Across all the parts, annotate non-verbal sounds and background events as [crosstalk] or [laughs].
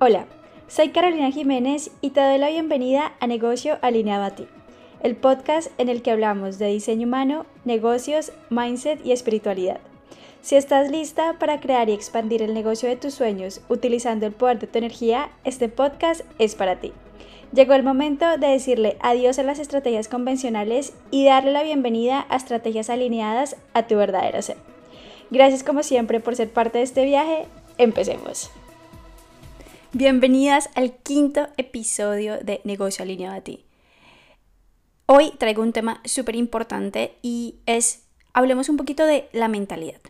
Hola, soy Carolina Jiménez y te doy la bienvenida a Negocio Alineado a ti, el podcast en el que hablamos de diseño humano, negocios, mindset y espiritualidad. Si estás lista para crear y expandir el negocio de tus sueños utilizando el poder de tu energía, este podcast es para ti. Llegó el momento de decirle adiós a las estrategias convencionales y darle la bienvenida a estrategias alineadas a tu verdadero ser. Gracias como siempre por ser parte de este viaje. Empecemos. Bienvenidas al quinto episodio de Negocio Alineado a ti. Hoy traigo un tema súper importante y es, hablemos un poquito de la mentalidad.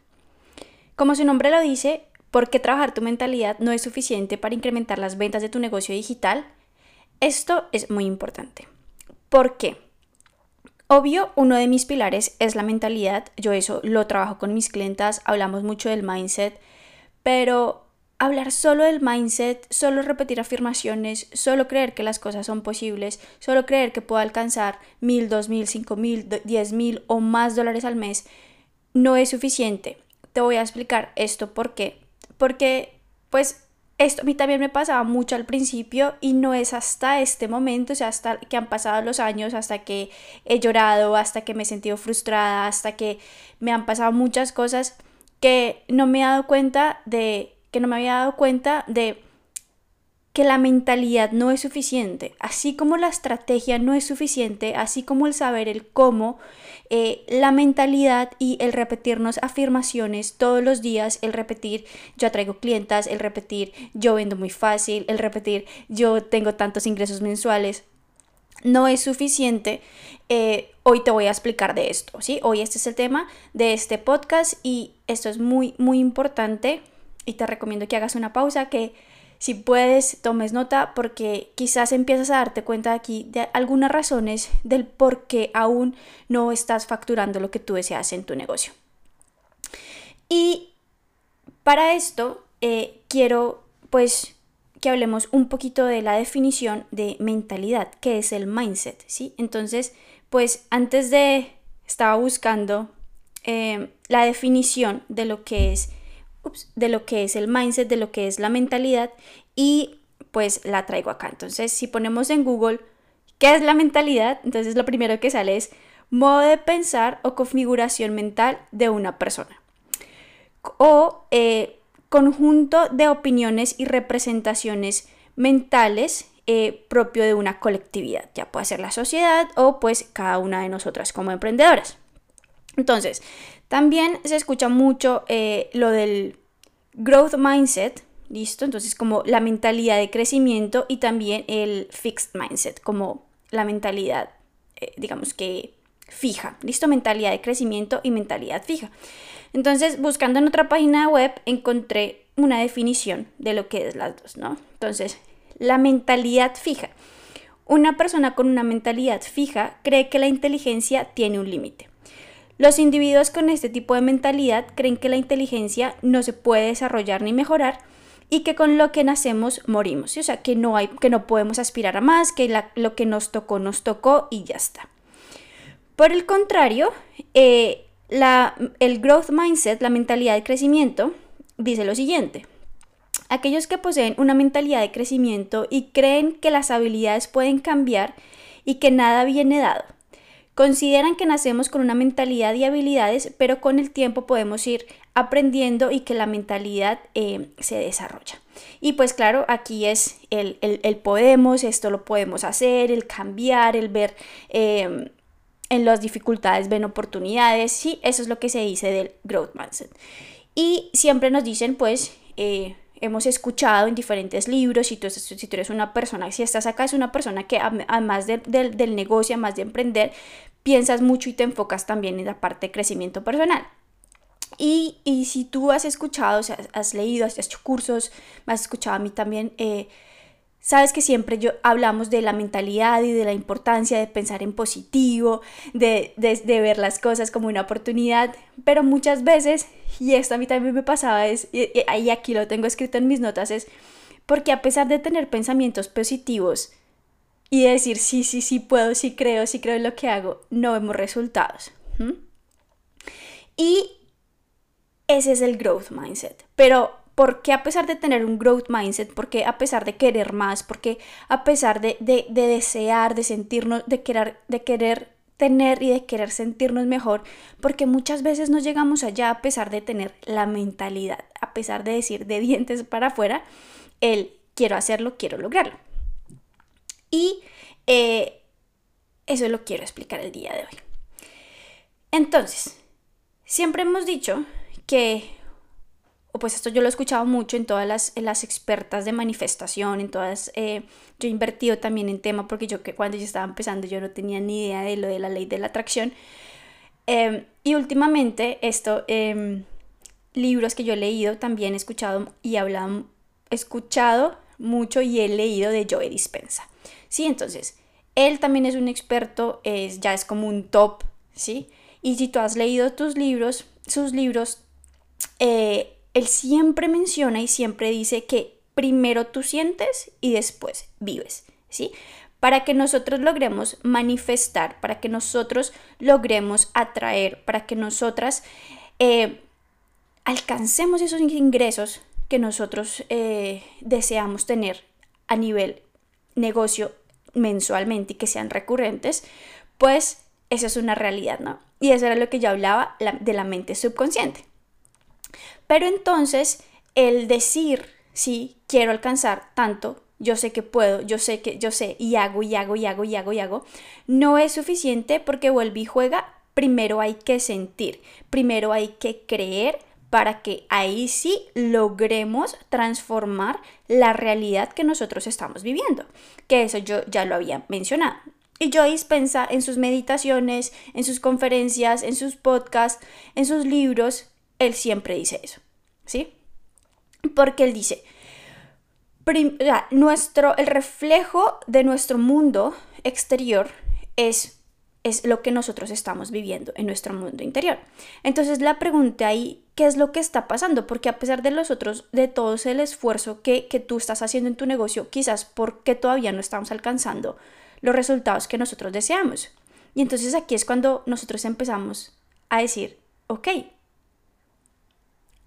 Como su nombre lo dice, ¿por qué trabajar tu mentalidad no es suficiente para incrementar las ventas de tu negocio digital? Esto es muy importante. ¿Por qué? Obvio, uno de mis pilares es la mentalidad. Yo eso lo trabajo con mis clientas, hablamos mucho del mindset, pero hablar solo del mindset, solo repetir afirmaciones, solo creer que las cosas son posibles, solo creer que puedo alcanzar mil, dos mil, cinco mil, diez mil o más dólares al mes, no es suficiente. Te voy a explicar esto por qué. Porque, pues, esto a mí también me pasaba mucho al principio y no es hasta este momento, o sea, hasta que han pasado los años, hasta que he llorado, hasta que me he sentido frustrada, hasta que me han pasado muchas cosas que no me he dado cuenta de que no me había dado cuenta de que la mentalidad no es suficiente, así como la estrategia no es suficiente, así como el saber el cómo, eh, la mentalidad y el repetirnos afirmaciones todos los días, el repetir yo atraigo clientas, el repetir yo vendo muy fácil, el repetir yo tengo tantos ingresos mensuales, no es suficiente. Eh, hoy te voy a explicar de esto, ¿sí? Hoy este es el tema de este podcast y esto es muy, muy importante y te recomiendo que hagas una pausa, que si puedes tomes nota porque quizás empiezas a darte cuenta aquí de algunas razones del por qué aún no estás facturando lo que tú deseas en tu negocio. Y para esto eh, quiero pues que hablemos un poquito de la definición de mentalidad, que es el mindset, ¿sí? Entonces, pues antes de, estaba buscando eh, la definición de lo que es de lo que es el mindset, de lo que es la mentalidad y pues la traigo acá. Entonces, si ponemos en Google, ¿qué es la mentalidad? Entonces lo primero que sale es modo de pensar o configuración mental de una persona. O eh, conjunto de opiniones y representaciones mentales eh, propio de una colectividad. Ya puede ser la sociedad o pues cada una de nosotras como emprendedoras. Entonces, también se escucha mucho eh, lo del growth mindset, ¿listo? Entonces como la mentalidad de crecimiento y también el fixed mindset, como la mentalidad, eh, digamos que fija, ¿listo? Mentalidad de crecimiento y mentalidad fija. Entonces, buscando en otra página web, encontré una definición de lo que es las dos, ¿no? Entonces, la mentalidad fija. Una persona con una mentalidad fija cree que la inteligencia tiene un límite. Los individuos con este tipo de mentalidad creen que la inteligencia no se puede desarrollar ni mejorar y que con lo que nacemos morimos, o sea, que no, hay, que no podemos aspirar a más, que lo que nos tocó nos tocó y ya está. Por el contrario, eh, la, el growth mindset, la mentalidad de crecimiento, dice lo siguiente. Aquellos que poseen una mentalidad de crecimiento y creen que las habilidades pueden cambiar y que nada viene dado, Consideran que nacemos con una mentalidad y habilidades, pero con el tiempo podemos ir aprendiendo y que la mentalidad eh, se desarrolla. Y pues claro, aquí es el, podemos, esto lo podemos hacer, el cambiar, el ver em, en las dificultades, ven oportunidades, sí, eso es lo que se dice del growth mindset. Y siempre nos dicen pues... Eh, hemos escuchado en diferentes libros, si tú, eres una persona, si estás acá, es una persona que además del negocio, además de emprender, piensas mucho y te enfocas también en la parte de crecimiento personal. Y, y si tú has escuchado, o has leído, has hecho cursos, me has escuchado a mí también, eh, Sabes que siempre yo hablamos de la mentalidad y de la importancia de pensar en positivo, de, de, ver las cosas como una oportunidad, pero muchas veces, y esto a mí también me pasaba, es, y, aquí lo tengo escrito en mis notas, es porque a pesar de tener pensamientos positivos y decir sí, sí, sí puedo, sí creo, sí creo en lo que hago, no vemos resultados. Y ese es el growth mindset. Pero ¿por qué a pesar de tener un growth mindset, por qué a pesar de querer más, por qué a pesar de, de, de desear, de sentirnos, de querer, de querer tener y de querer sentirnos mejor, porque muchas veces no llegamos allá a pesar de tener la mentalidad, a pesar de decir de dientes para afuera, el quiero hacerlo, quiero lograrlo. Y eh, eso lo quiero explicar el día de hoy. Entonces, siempre hemos dicho que, o pues esto yo lo he escuchado mucho en todas las, las expertas de manifestación, en todas, eh, yo he invertido también en tema porque yo que cuando yo estaba empezando yo no tenía ni idea de lo de la ley de la atracción. Em, y últimamente esto, em, libros que yo he leído, también he escuchado y hablado, escuchado mucho y he leído de Joe Dispensa. Sí, entonces, él también es un experto, es, ya es como un top, ¿sí? Y si tú has leído tus libros, sus libros, eh, él siempre menciona y siempre dice que primero tú sientes y después vives, ¿sí? Para que nosotros logremos manifestar, para que nosotros logremos atraer, para que nosotras eh, alcancemos esos ingresos que nosotros eh, deseamos tener a nivel negocio mensualmente y que sean recurrentes, pues esa es una realidad, ¿no? Y eso era lo que yo hablaba de la mente subconsciente. Pero entonces, el decir, sí, quiero alcanzar tanto, yo sé que puedo, yo sé que yo sé, y hago, y hago, y hago, y hago, y hago, no es suficiente porque vuelve y juega. Primero hay que sentir, primero hay que creer para que ahí sí logremos transformar la realidad que nosotros estamos viviendo. Que eso yo ya lo había mencionado. Y Joyce dispensa en sus meditaciones, en sus conferencias, en sus podcasts, en sus libros, él siempre dice eso. ¿Sí? Porque él dice, nuestro, el reflejo de nuestro mundo exterior es es lo que nosotros estamos viviendo en nuestro mundo interior. Entonces la pregunta ahí, ¿qué es lo que está pasando? Porque a pesar de los otros, de todo el esfuerzo que, que tú estás haciendo en tu negocio, quizás porque todavía no estamos alcanzando los resultados que nosotros deseamos. Y entonces aquí es cuando nosotros empezamos a decir, ok,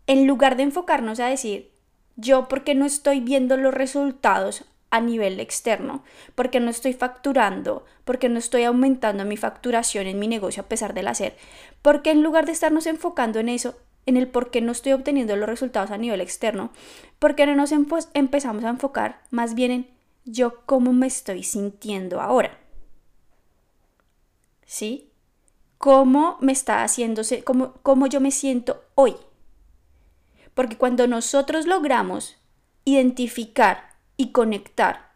en lugar de enfocarnos a decir, yo porque no estoy viendo los resultados a nivel externo, porque no estoy facturando, porque no estoy aumentando mi facturación en mi negocio a pesar del hacer, porque en lugar de estarnos enfocando en eso, en el por qué no estoy obteniendo los resultados a nivel externo, porque no nos empezamos a enfocar más bien en yo cómo me estoy sintiendo ahora. ¿Sí? ¿Cómo me está haciéndose, cómo, cómo yo me siento hoy? Porque cuando nosotros logramos identificar y conectar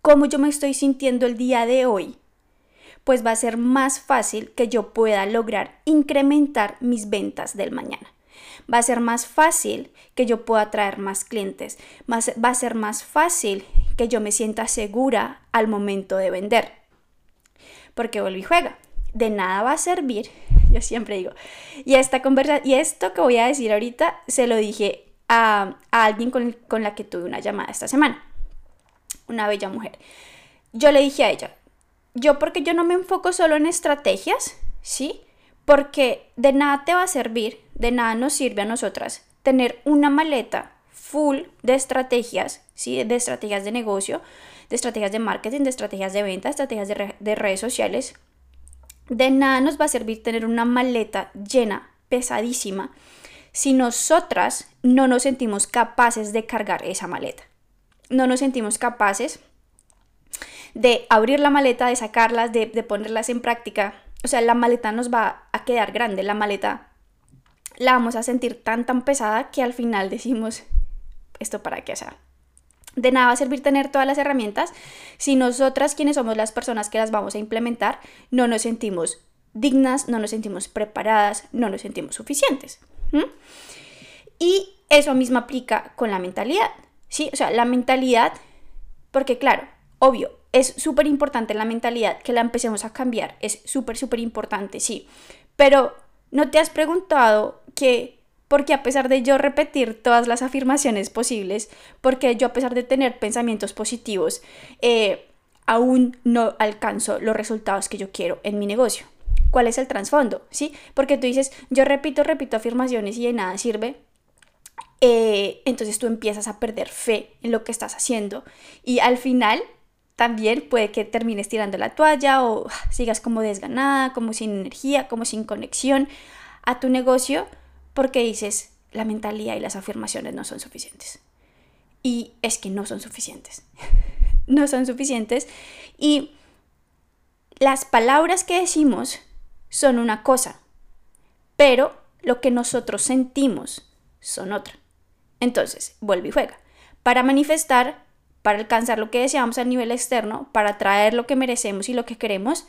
cómo yo me estoy sintiendo el día de hoy, pues va a ser más fácil que yo pueda lograr incrementar mis ventas del mañana. Va a ser más fácil que yo pueda traer más clientes. va a ser más fácil que yo me sienta segura al momento de vender. Porque vuelvo y juega. De nada va a servir, yo siempre digo. Y esta conversa, y esto que voy a decir ahorita se lo dije a, alguien con, con la que tuve una llamada esta semana. Una bella mujer. Yo le dije a ella, yo porque yo no me enfoco solo en estrategias, ¿sí? Porque de nada te va a servir, de nada nos sirve a nosotras tener una maleta full de estrategias, ¿sí? De estrategias de negocio, de estrategias de marketing, de estrategias de venta, estrategias de, de redes sociales. De nada nos va a servir tener una maleta llena, pesadísima, si nosotras no nos sentimos capaces de cargar esa maleta. No nos sentimos capaces de abrir la maleta, de sacarlas, de, ponerlas en práctica. O sea, la maleta nos va a quedar grande, la maleta la vamos a sentir tan tan pesada que al final decimos, ¿esto para qué? sea, de nada va a servir tener todas las herramientas si nosotras, quienes somos las personas que las vamos a implementar, no nos sentimos dignas, no nos sentimos preparadas, no nos sentimos suficientes. Y eso mismo aplica con la mentalidad, ¿sí? O sea, la mentalidad, porque claro, obvio, es súper importante la mentalidad, que la empecemos a cambiar, es súper, súper importante, sí. Pero no te has preguntado que, porque a pesar de yo repetir todas las afirmaciones posibles, porque yo a pesar de tener pensamientos positivos, eh, aún no alcanzo los resultados que yo quiero en mi negocio cuál es el trasfondo, ¿sí? Porque tú dices, yo repito, repito afirmaciones y de nada sirve. eh, entonces tú empiezas a perder fe en lo que estás haciendo y al final también puede que termines tirando la toalla o sigas como desganada, como sin energía, como sin conexión a tu negocio porque dices la mentalidad y las afirmaciones no son suficientes. Y es que no son suficientes. [laughs] no son suficientes. Y las palabras que decimos son una cosa, pero lo que nosotros sentimos son otra. Entonces, vuelve y juega. Para manifestar, para alcanzar lo que deseamos a nivel externo, para traer lo que merecemos y lo que queremos,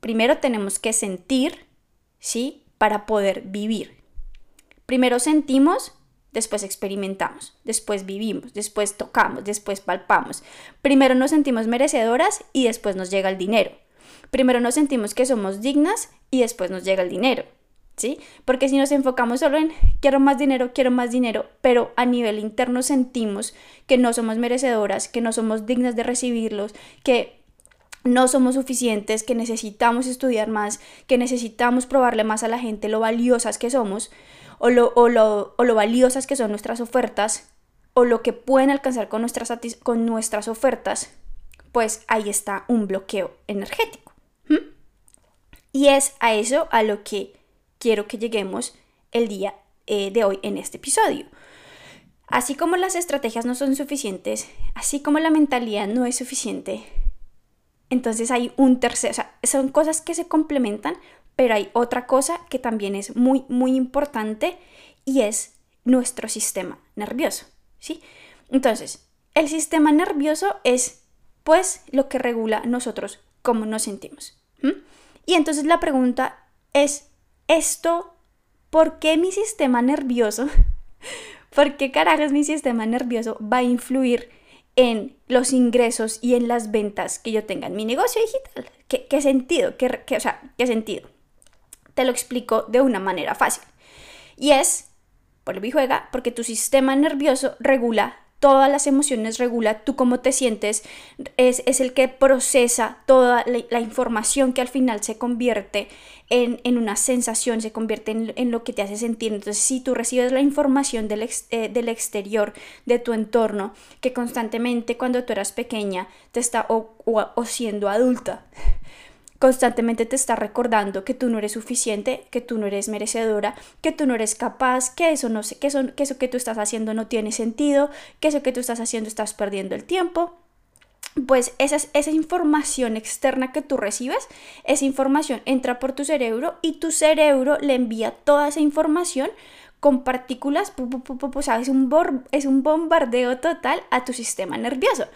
primero tenemos que sentir, ¿sí? Para poder vivir. Primero sentimos, después experimentamos, después vivimos, después tocamos, después palpamos. Primero nos sentimos merecedoras y después nos llega el dinero. Primero nos sentimos que somos dignas y después nos llega el dinero. ¿Sí? Porque si nos enfocamos solo en quiero más dinero, quiero más dinero, pero a nivel interno sentimos que no somos merecedoras, que no somos dignas de recibirlos, que no somos suficientes, que necesitamos estudiar más, que necesitamos probarle más a la gente lo valiosas que somos, o lo, o lo, o lo valiosas que son nuestras ofertas o lo que pueden alcanzar con nuestras, con nuestras ofertas, pues ahí está un bloqueo energético. Y es a eso a lo que quiero que lleguemos el día eh, de hoy en este episodio. Así como las estrategias no son suficientes, así como la mentalidad no es suficiente, entonces hay un tercer, o sea, son cosas que se complementan, pero hay otra cosa que también es muy, muy importante y es nuestro sistema nervioso, ¿sí? Entonces, el sistema nervioso es, pues, lo que regula nosotros cómo nos sentimos. Y entonces la pregunta es, ¿esto, por qué mi sistema nervioso, [laughs] por qué carajos mi sistema nervioso va a influir en los ingresos y en las ventas que yo tenga en mi negocio digital? ¿Qué, sentido? ¿Qué, o sea, ¿qué sentido? Te lo explico de una manera fácil. Y es, por y juega, porque tu sistema nervioso regula todas las emociones, regula tú cómo te sientes, es, el que procesa toda la, información que al final se convierte en, una sensación, se convierte en, lo que te hace sentir. Entonces, si tú recibes la información eh, del exterior, de tu entorno, que constantemente cuando tú eras pequeña te está o siendo adulta, constantemente te está recordando que tú no eres suficiente, que tú no eres merecedora, que tú no eres capaz, que eso no sé, que que eso que tú estás haciendo no tiene sentido, que eso que tú estás haciendo estás perdiendo el tiempo. Pues esa, esa información externa que tú recibes, esa información entra por tu cerebro y tu cerebro le envía toda esa información con partículas, es un, es un bombardeo total a tu sistema nervioso.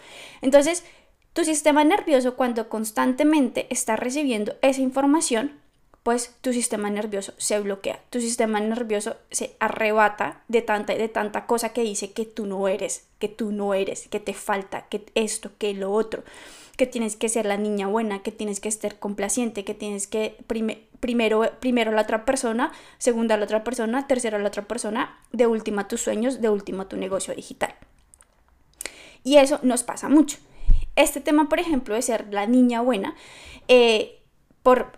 Entonces, tu sistema nervioso cuando constantemente está recibiendo esa información, pues tu sistema nervioso se bloquea, tu sistema nervioso se arrebata de tanta de tanta cosa que dice que tú no eres, que tú no eres, que te falta, que esto, que lo otro, que tienes que ser la niña buena, que tienes que estar complaciente, que tienes que primero primero la otra persona, segunda la otra persona, tercera la otra persona, de última tus sueños, de última tu negocio digital. Y eso nos pasa mucho este tema, por ejemplo, de ser la niña buena, eh, por,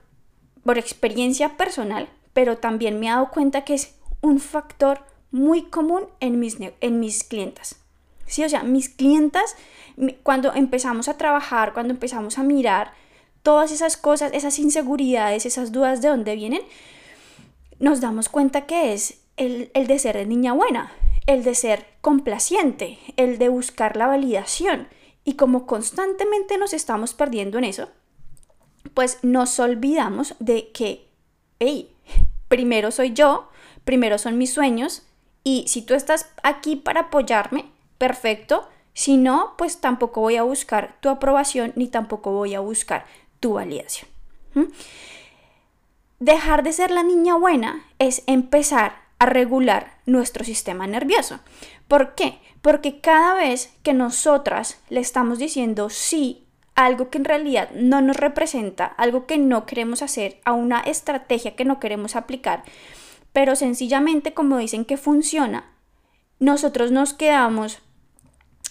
por experiencia personal, pero también me he dado cuenta que es un factor muy común en mis, en mis clientas. Sí, o sea, mis clientas, cuando empezamos a trabajar, cuando empezamos a mirar todas esas cosas, esas inseguridades, esas dudas de dónde vienen, nos damos cuenta que es el, el de ser niña buena, el de ser complaciente, el de buscar la validación, y como constantemente nos estamos perdiendo en eso, pues nos olvidamos de que, hey, primero soy yo, primero son mis sueños, y si tú estás aquí para apoyarme, perfecto. Si no, pues tampoco voy a buscar tu aprobación ni tampoco voy a buscar tu validación. Dejar de ser la niña buena es empezar a regular nuestro sistema nervioso. ¿Por qué? Porque cada vez que nosotras le estamos diciendo sí a algo que en realidad no nos representa, algo que no queremos hacer, a una estrategia que no queremos aplicar, pero sencillamente como dicen que funciona, nosotros nos quedamos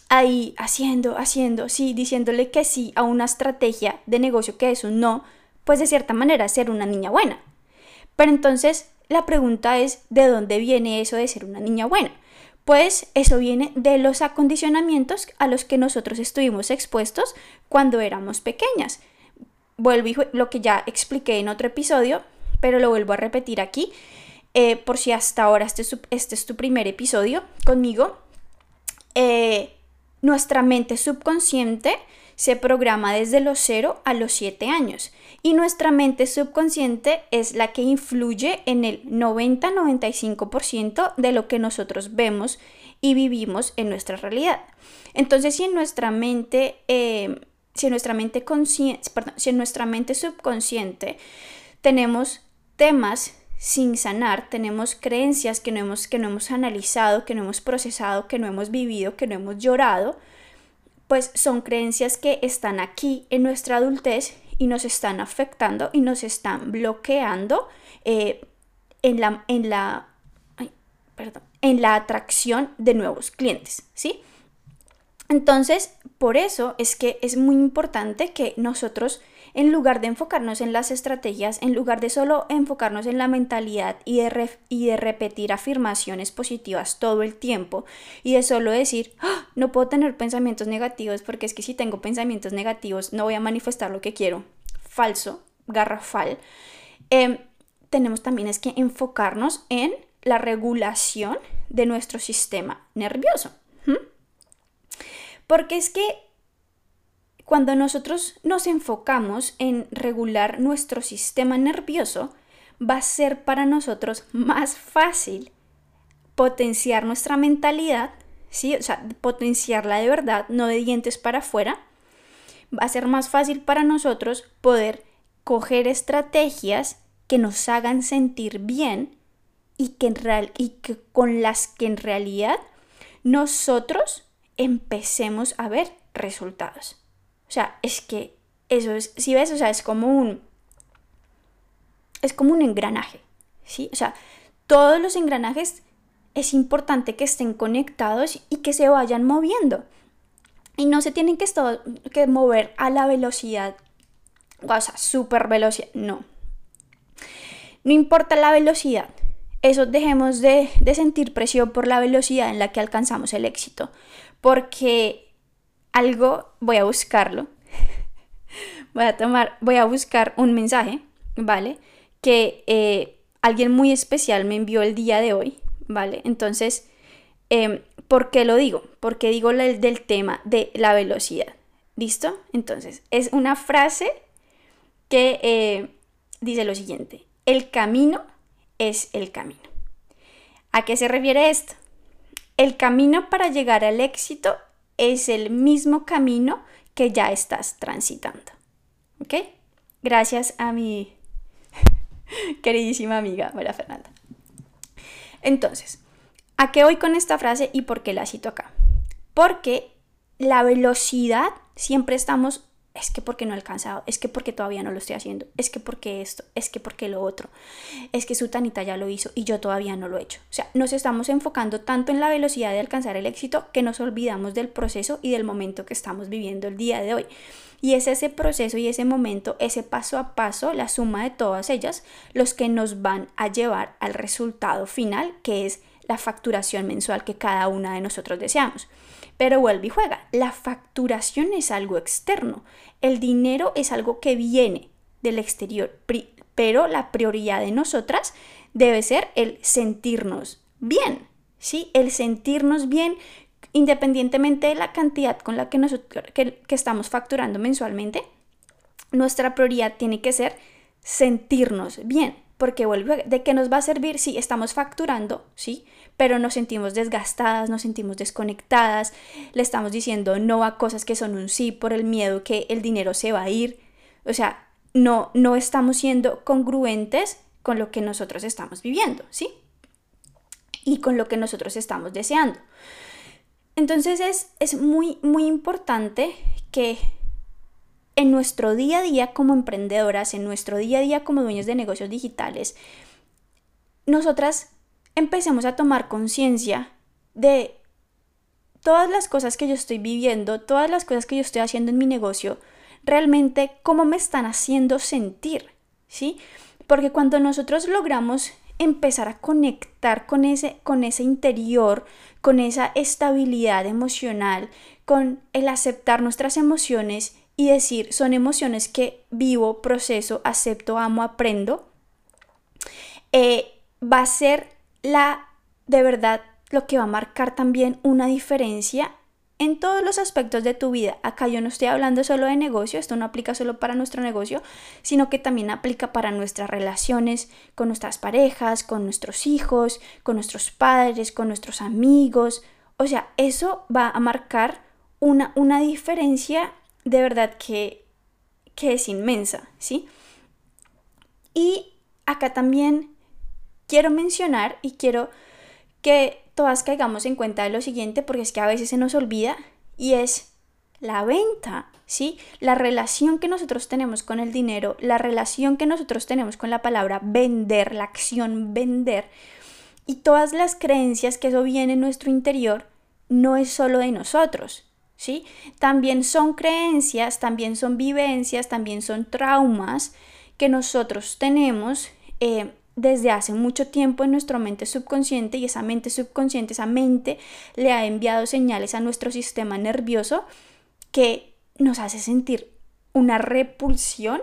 ahí haciendo, haciendo, sí, diciéndole que sí a una estrategia de negocio que es un no, pues de cierta manera ser una niña buena. Pero entonces la pregunta es, ¿de dónde viene eso de ser una niña buena? Pues eso viene de los acondicionamientos a los que nosotros estuvimos expuestos cuando éramos pequeñas. Vuelvo y lo que ya expliqué en otro episodio, pero lo vuelvo a repetir aquí, eh, por si hasta ahora este, este, es tu primer episodio conmigo. Eh, nuestra mente subconsciente se programa desde los 0 a los 7 años y nuestra mente subconsciente es la que influye en el 90-95% de lo que nosotros vemos y vivimos en nuestra realidad. Entonces, si en nuestra mente, eh, si en nuestra mente si en nuestra mente subconsciente tenemos temas sin sanar, tenemos creencias que no hemos, que no hemos analizado, que no hemos procesado, que no hemos vivido, que no hemos llorado, pues son creencias que están aquí en nuestra adultez y nos están afectando y nos están bloqueando eh, en, la, en, la, en la atracción de nuevos clientes, ¿sí? Entonces, por eso es que es muy importante que nosotros en lugar de enfocarnos en las estrategias, en lugar de solo enfocarnos en la mentalidad y de, y de repetir afirmaciones positivas todo el tiempo y de solo decir, ¡Ah! no puedo tener pensamientos negativos porque es que si tengo pensamientos negativos no voy a manifestar lo que quiero. Falso, garrafal. Em, tenemos también es que enfocarnos en la regulación de nuestro sistema nervioso. Porque es que cuando nosotros nos enfocamos en regular nuestro sistema nervioso, va a ser para nosotros más fácil potenciar nuestra mentalidad, ¿sí? o sea, potenciarla de verdad, no de dientes para afuera. Va a ser más fácil para nosotros poder coger estrategias que nos hagan sentir bien y que, en real, y que con las que en realidad nosotros empecemos a ver resultados. O sea, es que eso es, si ves, o sea, es como un, es como un engranaje, ¿sí? O sea, todos los engranajes es importante que estén conectados y que se vayan moviendo. Y no se tienen que, que mover a la velocidad, o sea, super velocidad, no. No importa la velocidad, eso dejemos de, de sentir presión por la velocidad en la que alcanzamos el éxito, porque algo, voy a buscarlo. [laughs] voy a tomar, voy a buscar un mensaje, ¿vale? Que eh, alguien muy especial me envió el día de hoy, ¿vale? Entonces, em, ¿por qué lo digo? Porque digo el del tema de la velocidad. ¿Listo? Entonces, es una frase que eh, dice lo siguiente, el camino es el camino. ¿A qué se refiere esto? El camino para llegar al éxito es el mismo camino que ya estás transitando. ¿Ok? Gracias a mi [laughs] queridísima amiga María Fernanda. Entonces, ¿a qué voy con esta frase y por qué la cito acá? Porque la velocidad siempre estamos es que porque no he alcanzado, es que porque todavía no lo estoy haciendo, es que porque esto, es que porque lo otro, es que su tanita ya lo hizo y yo todavía no lo he hecho. O sea, nos estamos enfocando tanto en la velocidad de alcanzar el éxito que nos olvidamos del proceso y del momento que estamos viviendo el día de hoy. Y es ese proceso y ese momento, ese paso a paso, la suma de todas ellas, los que nos van a llevar al resultado final, que es la facturación mensual que cada una de nosotros deseamos. Pero vuelve y juega. La facturación es algo externo. El dinero es algo que viene del exterior. Pero la prioridad de nosotras debe ser el sentirnos bien. ¿sí? El sentirnos bien independientemente de la cantidad con la que, que, estamos facturando mensualmente. Nuestra prioridad tiene que ser sentirnos bien porque vuelve de qué nos va a servir si estamos facturando, ¿sí? pero nos sentimos desgastadas, nos sentimos desconectadas, le estamos diciendo no a cosas que son un sí por el miedo que el dinero se va a ir. O sea, no, no estamos siendo congruentes con lo que nosotros estamos viviendo, ¿sí? Y con lo que nosotros estamos deseando. Entonces es, es muy, muy importante que en nuestro día a día como emprendedoras, en nuestro día a día como dueños de negocios digitales, nosotras empecemos a tomar conciencia de todas las cosas que yo estoy viviendo, todas las cosas que yo estoy haciendo en mi negocio, realmente cómo me están haciendo sentir, ¿sí? Porque cuando nosotros logramos empezar a conectar con ese, con ese interior, con esa estabilidad emocional, con el aceptar nuestras emociones y decir, son emociones que vivo, proceso, acepto, amo, aprendo, eh, va a ser la, de verdad, lo que va a marcar también una diferencia en todos los aspectos de tu vida. Acá yo no estoy hablando solo de negocio, esto no aplica solo para nuestro negocio, sino que también aplica para nuestras relaciones con nuestras parejas, con nuestros hijos, con nuestros padres, con nuestros amigos. O sea, eso va a marcar una, una diferencia de verdad que, que es inmensa, ¿sí? Y acá también quiero mencionar y quiero que todas caigamos en cuenta de lo siguiente, porque es que a veces se nos olvida, y es la venta, ¿sí? La relación que nosotros tenemos con el dinero, la relación que nosotros tenemos con la palabra vender, la acción vender, y todas las creencias que eso viene en nuestro interior, no es solo de nosotros, ¿sí? También son creencias, también son vivencias, también son traumas que nosotros tenemos eh, desde hace mucho tiempo en nuestra mente subconsciente y esa mente subconsciente, esa mente le ha enviado señales a nuestro sistema nervioso que nos hace sentir una repulsión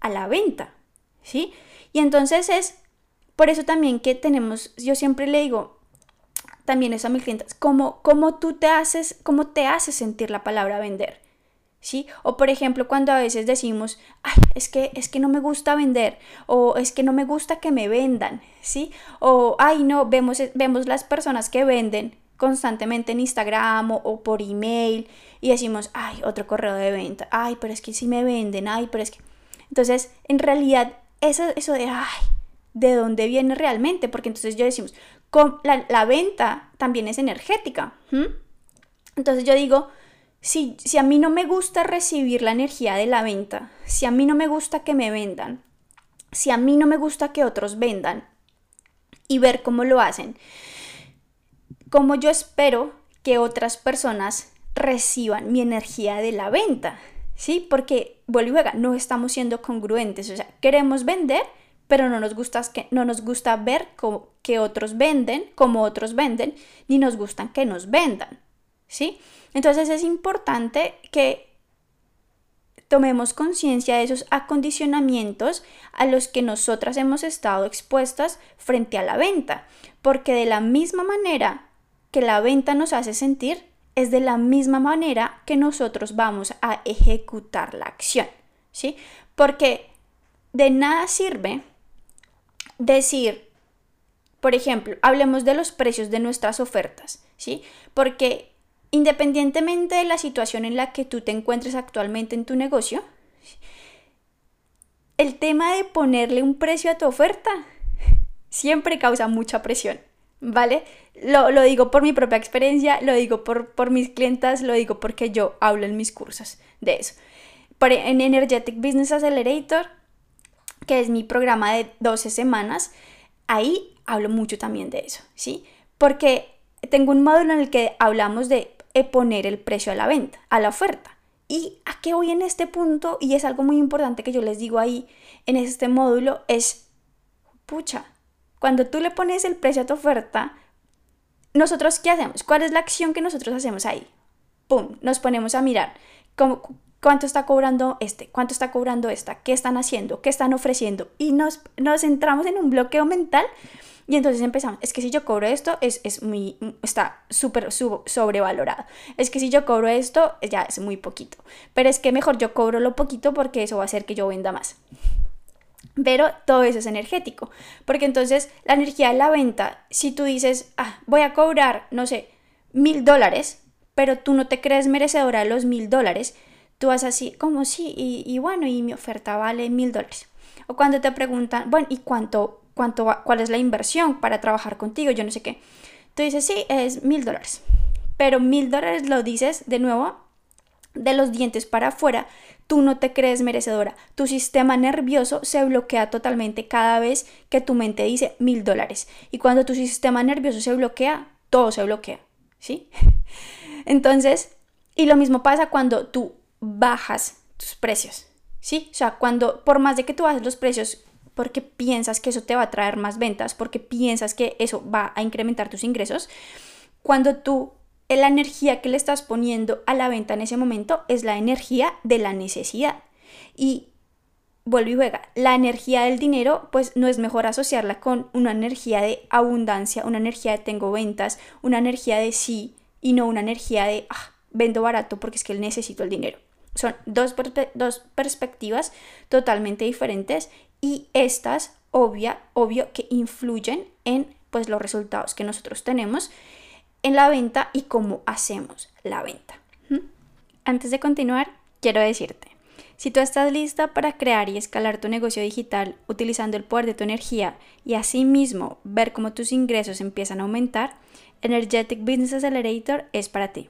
a la venta, ¿sí? Y entonces es por eso también que tenemos, yo siempre le digo también eso a mis clientes, cómo, tú te haces, cómo te hace sentir la palabra vender. ¿sí? O por ejemplo, cuando a veces decimos, Ay, es que es que no me gusta vender o es que no me gusta que me vendan, ¿sí? O ay, no, vemos vemos las personas que venden constantemente en Instagram o, por email y decimos, ay, otro correo de venta, ay, pero es que si me venden, ay, pero es que... Entonces, en realidad, eso, eso de, ay, ¿de dónde viene realmente? Porque entonces yo decimos, la, venta también es energética. Entonces yo digo, si, a mí no me gusta recibir la energía de la venta, si a mí no me gusta que me vendan, si a mí no me gusta que otros vendan y ver cómo lo hacen, como yo espero que otras personas reciban mi energía de la venta, ¿sí? Porque, vuelvo y juega, no estamos siendo congruentes, o sea, queremos vender, pero no nos gusta, que, no nos gusta ver cómo, que otros venden, como otros venden, ni nos gustan que nos vendan, ¿sí? Entonces es importante que tomemos conciencia de esos acondicionamientos a los que nosotras hemos estado expuestas frente a la venta, porque de la misma manera que la venta nos hace sentir, es de la misma manera que nosotros vamos a ejecutar la acción, ¿sí? Porque de nada sirve decir, por ejemplo, hablemos de los precios de nuestras ofertas, ¿sí? Porque Independientemente de la situación en la que tú te encuentres actualmente en tu negocio, el tema de ponerle un precio a tu oferta siempre causa mucha presión, ¿vale? Lo, digo por mi propia experiencia, lo digo por, por, mis clientas, lo digo porque yo hablo en mis cursos de eso. en Energetic Business Accelerator, que es mi programa de 12 semanas, ahí hablo mucho también de eso, ¿sí? Porque tengo un módulo en el que hablamos de poner el precio a la venta, a la oferta. ¿Y a qué voy en este punto? Y es algo muy importante que yo les digo ahí en este módulo, es, pucha, cuando tú le pones el precio a tu oferta, nosotros qué hacemos? ¿Cuál es la acción que nosotros hacemos ahí? ¡Pum! Nos ponemos a mirar cómo, cuánto está cobrando este, cuánto está cobrando esta, qué están haciendo, qué están ofreciendo. Y nos, nos entramos en un bloqueo mental y entonces empezamos, es que si yo cobro esto, es, es muy, está súper sobrevalorado. Es que si yo cobro esto, ya es muy poquito. Pero es que mejor yo cobro lo poquito porque eso va a hacer que yo venda más. Pero todo eso es energético. Porque entonces la energía de la venta, si tú dices, ah, voy a cobrar, no sé, mil dólares, pero tú no te crees merecedora de los mil dólares, tú vas así, como sí, y, y bueno, y mi oferta vale mil dólares. O cuando te preguntan, bueno, ¿y cuánto cuánto cuál es la inversión para trabajar contigo, yo no sé qué. Tú dices, sí, es mil dólares. Pero mil dólares lo dices de nuevo de los dientes para afuera, tú no te crees merecedora. Tu sistema nervioso se bloquea totalmente cada vez que tu mente dice mil dólares. Y cuando tu sistema nervioso se bloquea, todo se bloquea. ¿Sí? [laughs] Entonces, y lo mismo pasa cuando tú bajas tus precios. ¿Sí? O sea, cuando por más de que tú bajes los precios porque piensas que eso te va a traer más ventas, porque piensas que eso va a incrementar tus ingresos, cuando tú la energía que le estás poniendo a la venta en ese momento es la energía de la necesidad. Y vuelve y juega. La energía del dinero, pues no es mejor asociarla con una energía de abundancia, una energía de tengo ventas, una energía de sí y no una energía de ah, vendo barato porque es que necesito el dinero. Son dos, dos perspectivas totalmente diferentes y estas, obvia, obvio, que influyen en pues, los resultados que nosotros tenemos en la venta y cómo hacemos la venta. ¿Mm? Antes de continuar, quiero decirte, si tú estás lista para crear y escalar tu negocio digital utilizando el poder de tu energía y asimismo ver cómo tus ingresos empiezan a aumentar, Energetic Business Accelerator es para ti.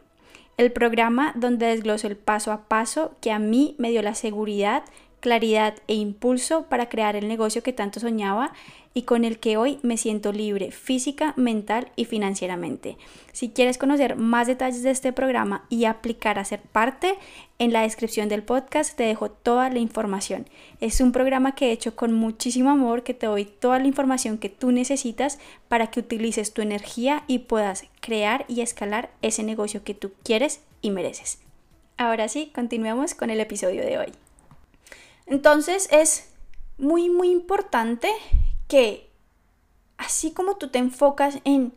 El programa donde desgloso el paso a paso que a mí me dio la seguridad, claridad e impulso para crear el negocio que tanto soñaba y con el que hoy me siento libre física, mental y financieramente. Si quieres conocer más detalles de este programa y aplicar a ser parte, en la descripción del podcast te dejo toda la información. Es un programa que he hecho con muchísimo amor, que te doy toda la información que tú necesitas para que utilices tu energía y puedas crear y escalar ese negocio que tú quieres y mereces. Ahora sí, continuemos con el episodio de hoy. Entonces es muy muy importante que así como tú te enfocas en,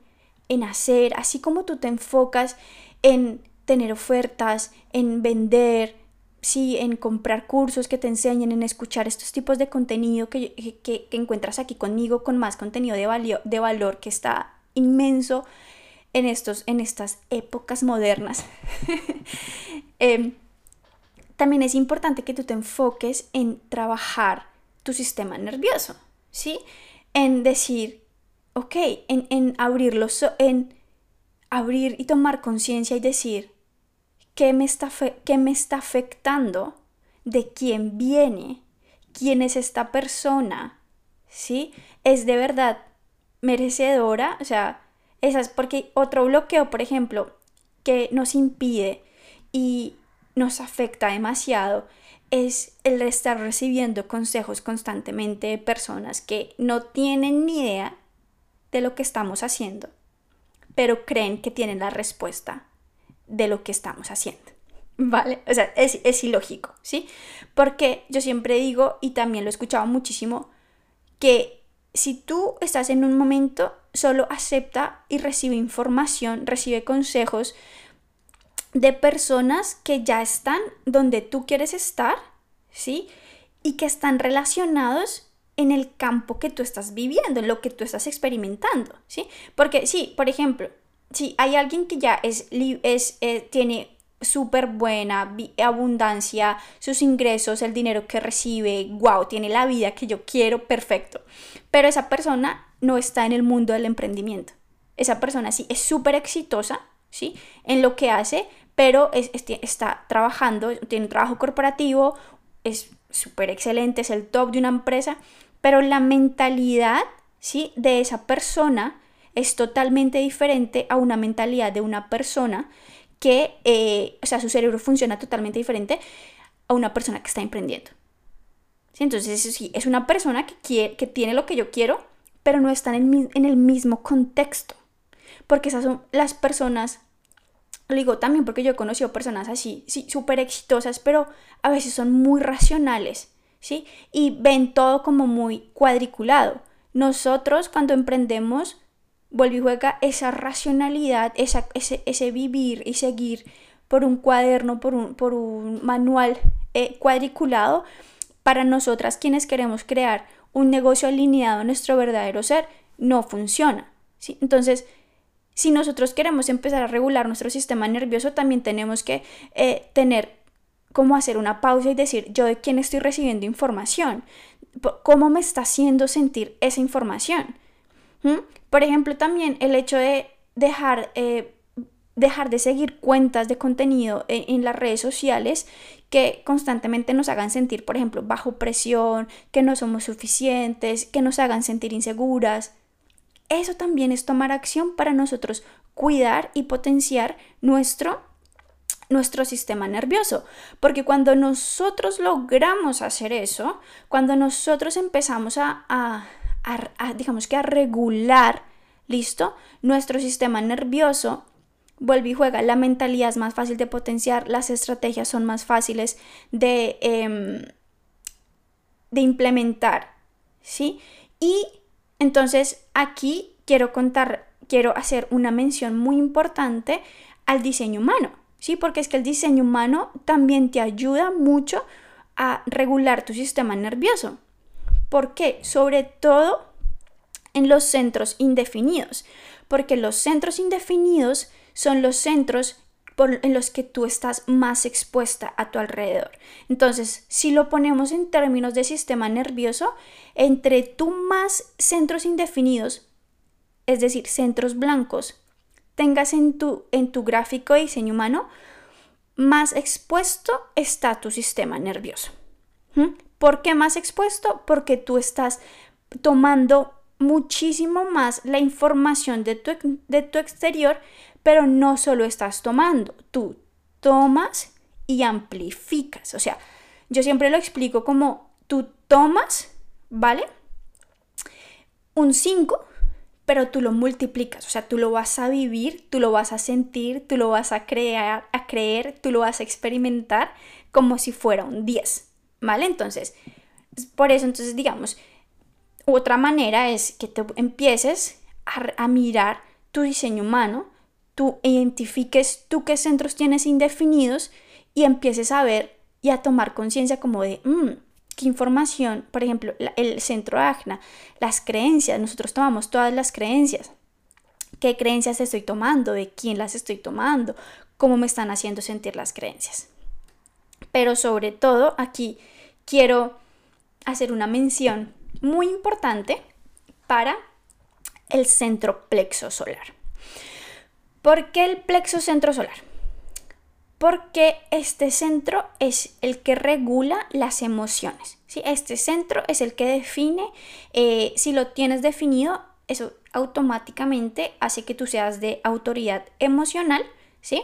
en hacer, así como tú te enfocas en tener ofertas, en vender, sí, en comprar cursos que te enseñen, en escuchar estos tipos de contenido que, que, encuentras aquí conmigo, con más contenido de, de valor que está inmenso en, estos, en estas épocas modernas. [laughs] Em, también es importante que tú te enfoques en trabajar tu sistema nervioso. ¿sí? En decir, ok, en, en abrirlo, en abrir y tomar conciencia y decir, ¿qué me, está ¿qué me está afectando? ¿De quién viene? ¿Quién es esta persona? ¿Sí? ¿Es de verdad merecedora? O sea, esas, porque otro bloqueo, por ejemplo, que nos impide y nos afecta demasiado es el estar recibiendo consejos constantemente de personas que no tienen ni idea de lo que estamos haciendo, pero creen que tienen la respuesta de lo que estamos haciendo. [laughs] ¿Vale? O sea, es, es ilógico, ¿sí? Porque yo siempre digo, y también lo he escuchado muchísimo, que si tú estás en un momento, solo acepta y recibe información, recibe consejos de personas que ya están donde tú quieres estar, ¿sí? Y que están relacionados en el campo que tú estás viviendo, en lo que tú estás experimentando, ¿sí? Porque sí, por ejemplo, si hay alguien que ya es, eh, tiene súper buena abundancia, sus ingresos, el dinero que recibe, wow, tiene la vida que yo quiero, perfecto. Pero esa persona no está en el mundo del emprendimiento. Esa persona sí es súper exitosa, ¿sí? En lo que hace, pero está trabajando, tiene un trabajo corporativo, es súper excelente, es el top de una empresa, pero la mentalidad ¿sí? de esa persona es totalmente diferente a una mentalidad de una persona que, eh, o sea, su cerebro funciona totalmente diferente a una persona que está emprendiendo. ¿Sí? Entonces, sí, es una persona que, quiere, que tiene lo que yo quiero, pero no está en el mismo contexto. Porque esas son las personas lo digo también porque yo he conocido personas así, sí, súper exitosas, pero a veces son muy racionales, ¿sí? Y ven todo como muy cuadriculado. Nosotros cuando emprendemos, vuelve y juega esa racionalidad, esa, ese, ese, vivir y seguir por un cuaderno, por un, por un manual eh, cuadriculado, para nosotras quienes queremos crear un negocio alineado a nuestro verdadero ser, no funciona. ¿sí? Entonces, si nosotros queremos empezar a regular nuestro sistema nervioso, también tenemos que eh, tener cómo hacer una pausa y decir, yo de quién estoy recibiendo información, cómo me está haciendo sentir esa información. ¿Mm? Por ejemplo, también el hecho de dejar, eh, dejar de seguir cuentas de contenido en, en, las redes sociales que constantemente nos hagan sentir, por ejemplo, bajo presión, que no somos suficientes, que nos hagan sentir inseguras. Eso también es tomar acción para nosotros cuidar y potenciar nuestro nuestro sistema nervioso. Porque cuando nosotros logramos hacer eso, cuando nosotros empezamos a, digamos que a regular, ¿listo? Nuestro sistema nervioso, vuelve y juega, la mentalidad es más fácil de potenciar, las estrategias son más fáciles de, em, de implementar, ¿sí? Y entonces aquí quiero contar, quiero hacer una mención muy importante al diseño humano. ¿sí? Porque es que el diseño humano también te ayuda mucho a regular tu sistema nervioso. ¿Por qué? Sobre todo en los centros indefinidos, porque los centros indefinidos son los centros en los que tú estás más expuesta a tu alrededor. Entonces, si lo ponemos en términos de sistema nervioso, entre tú más centros indefinidos, es decir, centros blancos, tengas en tu, en tu gráfico de diseño humano, más expuesto está tu sistema nervioso. ¿Mm? ¿Por qué más expuesto? Porque tú estás tomando muchísimo más la información de tu, de tu exterior, pero no solo estás tomando, tú tomas y amplificas. O sea, yo siempre lo explico como tú tomas, ¿vale? Un 5 pero tú lo multiplicas, o sea, tú lo vas a vivir, tú lo vas a sentir, tú lo vas a crear, a creer, tú lo vas a experimentar como si fuera un 10, ¿vale? Entonces, por eso, entonces, digamos, otra manera es que te empieces a, a mirar tu diseño humano, tú identifiques tú qué centros tienes indefinidos y empieces a ver y a tomar conciencia como de, mmm, qué información, por ejemplo, el centro AGNA, las creencias, nosotros tomamos todas las creencias. ¿Qué creencias estoy tomando? ¿De quién las estoy tomando? ¿Cómo me están haciendo sentir las creencias? Pero sobre todo aquí quiero hacer una mención muy importante para el centro plexo solar. ¿Por qué el plexo centro solar? porque este centro es el que regula las emociones. ¿sí? Este centro es el que define, eh, si lo tienes definido, eso automáticamente hace que tú seas de autoridad emocional, ¿sí?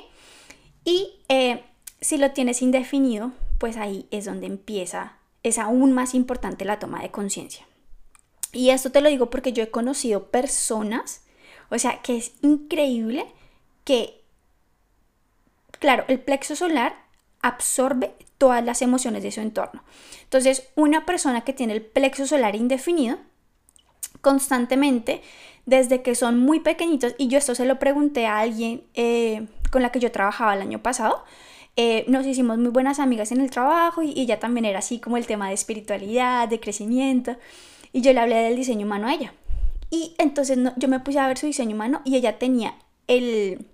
Y eh, si lo tienes indefinido, pues ahí es donde empieza, es aún más importante la toma de conciencia. Y esto te lo digo porque yo he conocido personas, o sea, que es increíble que Claro, el plexo solar absorbe todas las emociones de su entorno. Entonces, una persona que tiene el plexo solar indefinido, constantemente, desde que son muy pequeñitos, y yo esto se lo pregunté a alguien eh, con la que yo trabajaba el año pasado, eh, nos hicimos muy buenas amigas en el trabajo y ella también era así como el tema de espiritualidad, de crecimiento, y yo le hablé del diseño humano a ella. Y entonces yo me puse a ver su diseño humano y ella tenía el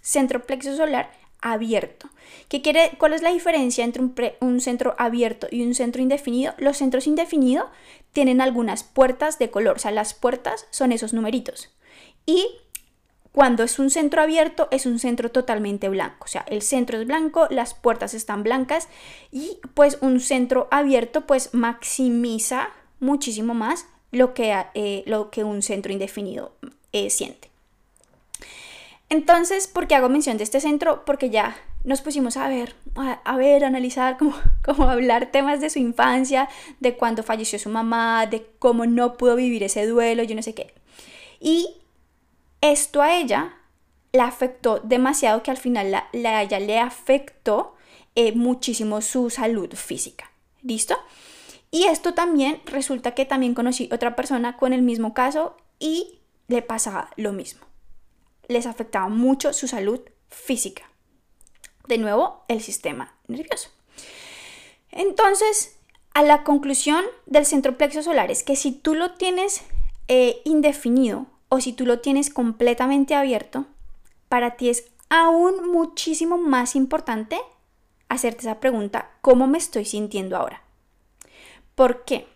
centro plexo solar abierto. ¿Qué quiere, ¿Cuál es la diferencia entre un, centro abierto y un centro indefinido? Los centros indefinidos tienen algunas puertas de color, o sea, las puertas son esos numeritos. Y cuando es un centro abierto, es un centro totalmente blanco. O sea, el centro es blanco, las puertas están blancas y pues un centro abierto pues maximiza muchísimo más lo que, eh, lo que un centro indefinido eh, siente. Entonces, ¿por qué hago mención de este centro? Porque ya nos pusimos a ver, a, ver, analizar, como, [laughs] como hablar temas de su infancia, de cuando falleció su mamá, de cómo no pudo vivir ese duelo, yo no sé qué. Y esto a ella la afectó demasiado que al final la, la ella le afectó eh, muchísimo su salud física. ¿Listo? Y esto también resulta que también conocí otra persona con el mismo caso y le pasaba lo mismo les afectaba mucho su salud física. De nuevo, el sistema nervioso. Entonces, a la conclusión del centro plexo solar es que si tú lo tienes eh, indefinido o si tú lo tienes completamente abierto, para ti es aún muchísimo más importante hacerte esa pregunta, ¿cómo me estoy sintiendo ahora? ¿Por qué?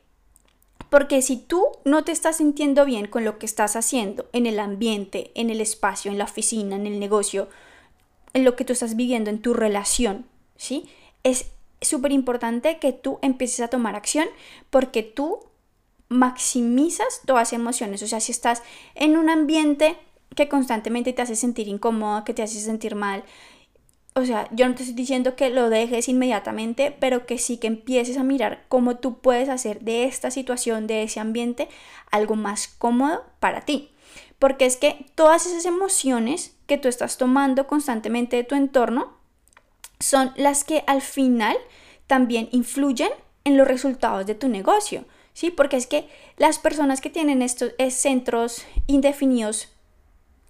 Porque si tú no te estás sintiendo bien con lo que estás haciendo en el ambiente, en el espacio, en la oficina, en el negocio, en lo que tú estás viviendo, en tu relación, ¿sí? Es súper importante que tú empieces a tomar acción porque tú maximizas todas las emociones. O sea, si estás en un ambiente que constantemente te hace sentir incómoda, que te hace sentir mal, o sea, yo no te estoy diciendo que lo dejes inmediatamente, pero que sí que empieces a mirar cómo tú puedes hacer de esta situación, de ese ambiente, algo más cómodo para ti. Porque es que todas esas emociones que tú estás tomando constantemente de tu entorno son las que al final también influyen en los resultados de tu negocio. ¿Sí? Porque es que las personas que tienen estos eh, centros indefinidos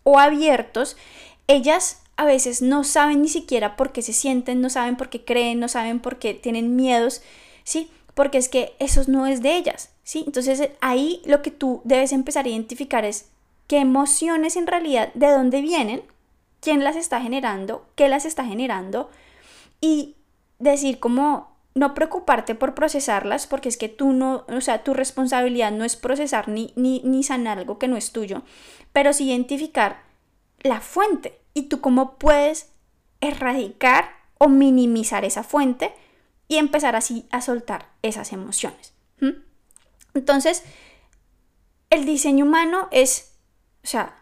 o abiertos, ellas a veces no saben ni siquiera por qué se sienten, no saben por qué creen, no saben por qué tienen miedos, ¿sí? Porque es que eso no es de ellas, ¿sí? Entonces ahí lo que tú debes empezar a identificar es qué emociones en realidad, de dónde vienen, quién las está generando, qué las está generando y decir como no preocuparte por procesarlas porque es que tú no, o sea, tu responsabilidad no es procesar ni, ni, ni sanar algo que no es tuyo, pero sí identificar la fuente, y tú cómo puedes erradicar o minimizar esa fuente y empezar así a soltar esas emociones. Entonces, el diseño humano es, o sea,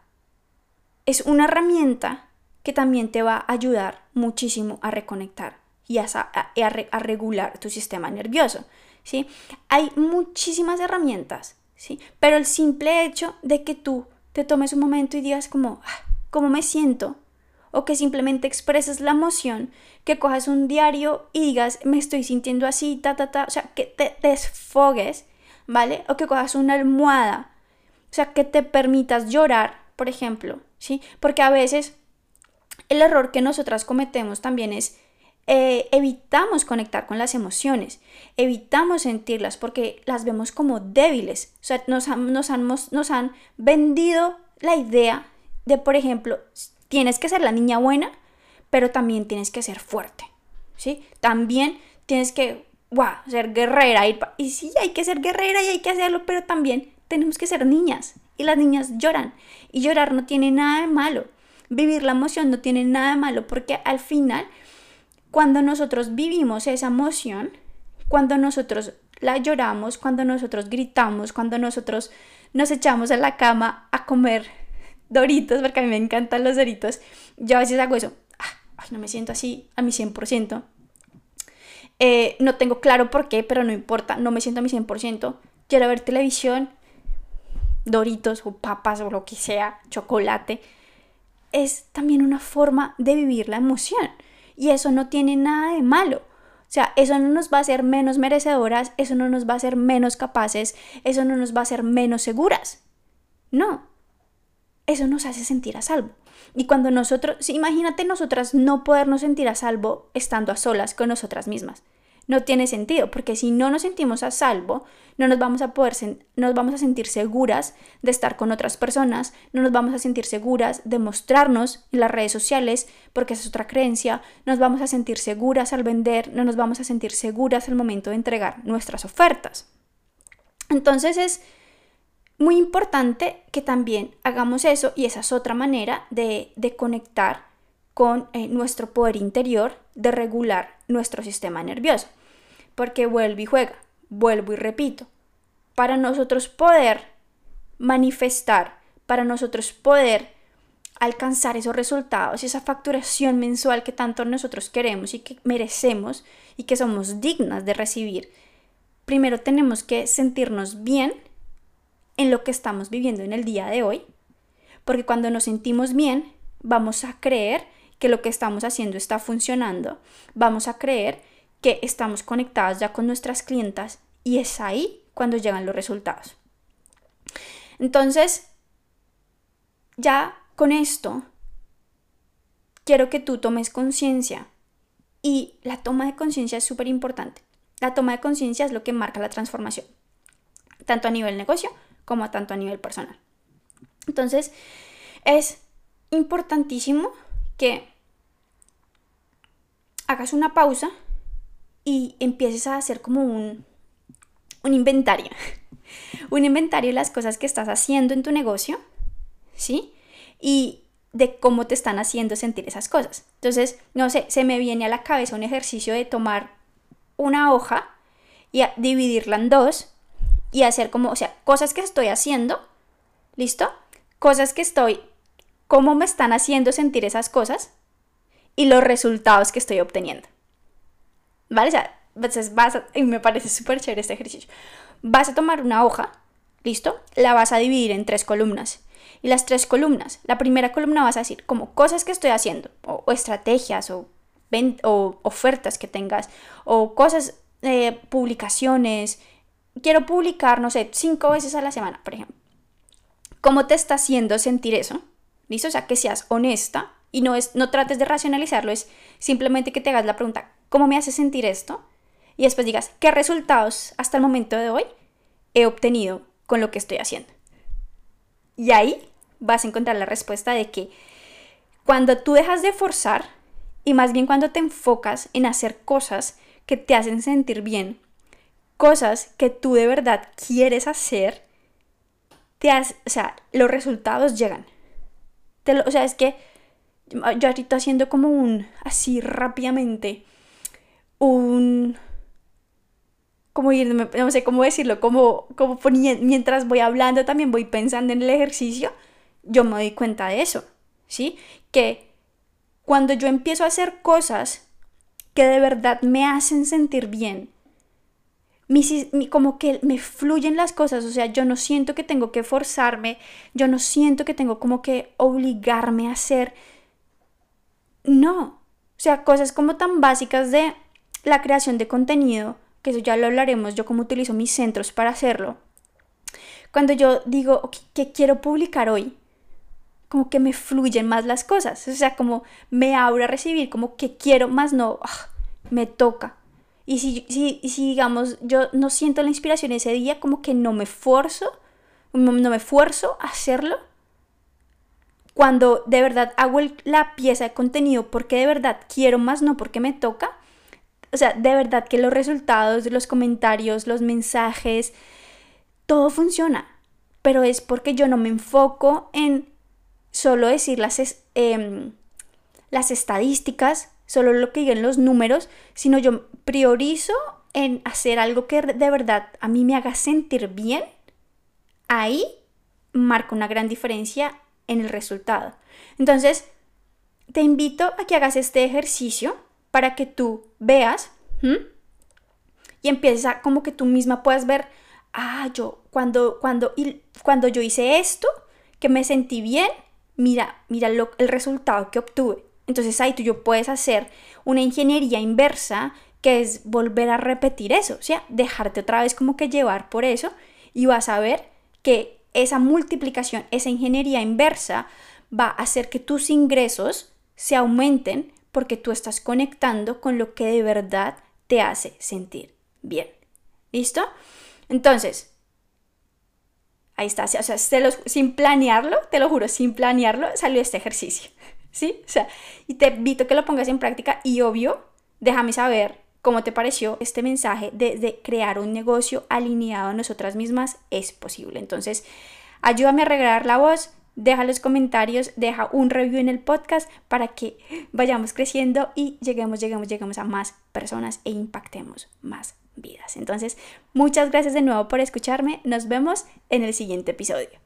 es una herramienta que también te va a ayudar muchísimo a reconectar y a, a, regular tu sistema nervioso. ¿sí? Hay muchísimas herramientas, ¿sí? pero el simple hecho de que tú te tomes un momento y digas como, ah, ¿cómo me siento? o que simplemente expreses la emoción, que cojas un diario y digas, me estoy sintiendo así, ta, ta, ta, o sea, que te desfogues, ¿vale? O que cojas una almohada, o sea, que te permitas llorar, por ejemplo, ¿sí? Porque a veces el error que nosotras cometemos también es eh, evitamos conectar con las emociones, evitamos sentirlas porque las vemos como débiles. O sea, nos, nos, han, nos han vendido la idea de, por ejemplo, tienes que ser la niña buena, pero también tienes que ser fuerte, ¿sí? También tienes que, wow, ser guerrera. Y, sí, hay que ser guerrera y hay que hacerlo, pero también tenemos que ser niñas. Y las niñas lloran. Y llorar no tiene nada de malo. Vivir la emoción no tiene nada de malo, porque al final, cuando nosotros vivimos esa emoción, cuando nosotros la lloramos, cuando nosotros gritamos, cuando nosotros nos echamos a la cama a comer Doritos, porque a mí me encantan los Doritos, yo a veces hago eso. Ah, no me siento así a mi 100%. Eh, no tengo claro por qué, pero no importa, no me siento a mi 100%. Quiero ver televisión, Doritos o papas o lo que sea, chocolate. Es también una forma de vivir la emoción. Y eso no tiene nada de malo. O sea, eso no nos va a hacer menos merecedoras, eso no nos va a hacer menos capaces, eso no nos va a hacer menos seguras. No, eso nos hace sentir a salvo. Y cuando nosotros, imagínate nosotras no podernos sentir a salvo estando a solas con nosotras mismas. No tiene sentido, porque si no nos sentimos a salvo, no nos vamos a poder, nos vamos a sentir seguras de estar con otras personas, no nos vamos a sentir seguras de mostrarnos en las redes sociales, porque esa es otra creencia, nos vamos a sentir seguras al vender, no nos vamos a sentir seguras al momento de entregar nuestras ofertas. Entonces es muy importante que también hagamos eso y esa es otra manera de, conectar con eh, nuestro poder interior, de regular nuestro sistema nervioso. Porque vuelvo y juega, vuelvo y repito, para nosotros poder manifestar, para nosotros poder alcanzar esos resultados y esa facturación mensual que tanto nosotros queremos y que merecemos y que somos dignas de recibir, primero tenemos que sentirnos bien en lo que estamos viviendo en el día de hoy, porque cuando nos sentimos bien, vamos a creer que lo que estamos haciendo está funcionando, vamos a creer que estamos conectadas ya con nuestras clientas y es ahí cuando llegan los resultados. Entonces, ya con esto, quiero que tú tomes conciencia y la toma de conciencia es súper importante. La toma de conciencia es lo que marca la transformación, tanto a nivel negocio como tanto a nivel personal. Entonces, es importantísimo que hagas una pausa y empieces a hacer como un, un inventario. [laughs] un inventario de las cosas que estás haciendo en tu negocio, ¿sí? Y de cómo te están haciendo sentir esas cosas. Entonces, no sé, se me viene a la cabeza un ejercicio de tomar una hoja y dividirla en dos y hacer como, o sea, cosas que estoy haciendo, ¿listo? Cosas que estoy, cómo me están haciendo sentir esas cosas y los resultados que estoy obteniendo. ¿Vale? O sea, entonces vas a, y me parece súper chévere este ejercicio. Vas a tomar una hoja, ¿listo? La vas a dividir en tres columnas. Y las tres columnas, la primera columna vas a decir como cosas que estoy haciendo, o, estrategias, o, o, ofertas que tengas, o cosas, eh, publicaciones. Quiero publicar, no sé, cinco veces a la semana, por ejemplo. ¿Cómo te está haciendo sentir eso? ¿Listo? O sea, que seas honesta y no, es, no trates de racionalizarlo, es simplemente que te hagas la pregunta, ¿cómo me hace sentir esto? Y después digas, ¿qué resultados hasta el momento de hoy he obtenido con lo que estoy haciendo? Y ahí vas a encontrar la respuesta de que cuando tú dejas de forzar y más bien cuando te enfocas en hacer cosas que te hacen sentir bien, cosas que tú de verdad quieres hacer, te o sea, los resultados llegan. o sea, es que yo ahorita haciendo como un, así rápidamente, un, como no sé cómo decirlo, como, como mientras voy hablando también voy pensando en el ejercicio, yo me doy cuenta de eso, ¿sí? Que cuando yo empiezo a hacer cosas que de verdad me hacen sentir bien, como que me fluyen las cosas, o sea, yo no siento que tengo que forzarme, yo no siento que tengo como que obligarme a hacer, no, o sea, cosas como tan básicas de la creación de contenido, que eso ya lo hablaremos, yo cómo utilizo mis centros para hacerlo. Cuando yo digo que quiero publicar hoy, como que me fluyen más las cosas, o sea, como me abro a recibir, como que quiero más, no, ah, me toca. Y si, si, si, digamos, yo no siento la inspiración ese día, como que no me esfuerzo, no, me esfuerzo a hacerlo, cuando de verdad hago la pieza de contenido porque de verdad quiero más, no porque me toca, o sea, de verdad que los resultados, los comentarios, los mensajes, todo funciona. Pero es porque yo no me enfoco en solo decir las, em, las estadísticas, solo lo que digan los números, sino yo priorizo en hacer algo que de verdad a mí me haga sentir bien. Ahí marca una gran diferencia en el resultado. Entonces, te invito a que hagas este ejercicio para que tú veas y empieces a como que tú misma puedas ver, ah, yo cuando, cuando, cuando yo hice esto, que me sentí bien, mira, mira lo, el resultado que obtuve. Entonces ahí tú yo puedes hacer una ingeniería inversa que es volver a repetir eso, o sea, dejarte otra vez como que llevar por eso y vas a ver que esa multiplicación, esa ingeniería inversa va a hacer que tus ingresos se aumenten porque tú estás conectando con lo que de verdad te hace sentir bien. ¿Listo? Entonces, ahí está, o sea, sin planearlo, te lo juro, sin planearlo, salió este ejercicio. ¿Sí? O sea, y te invito a que lo pongas en práctica y obvio, déjame saber cómo te pareció este mensaje de, de crear un negocio alineado a nosotras mismas es posible. Entonces, ayúdame a regalar la voz, deja los comentarios, deja un review en el podcast para que vayamos creciendo y lleguemos, lleguemos, lleguemos a más personas e impactemos más vidas. Entonces, muchas gracias de nuevo por escucharme. Nos vemos en el siguiente episodio.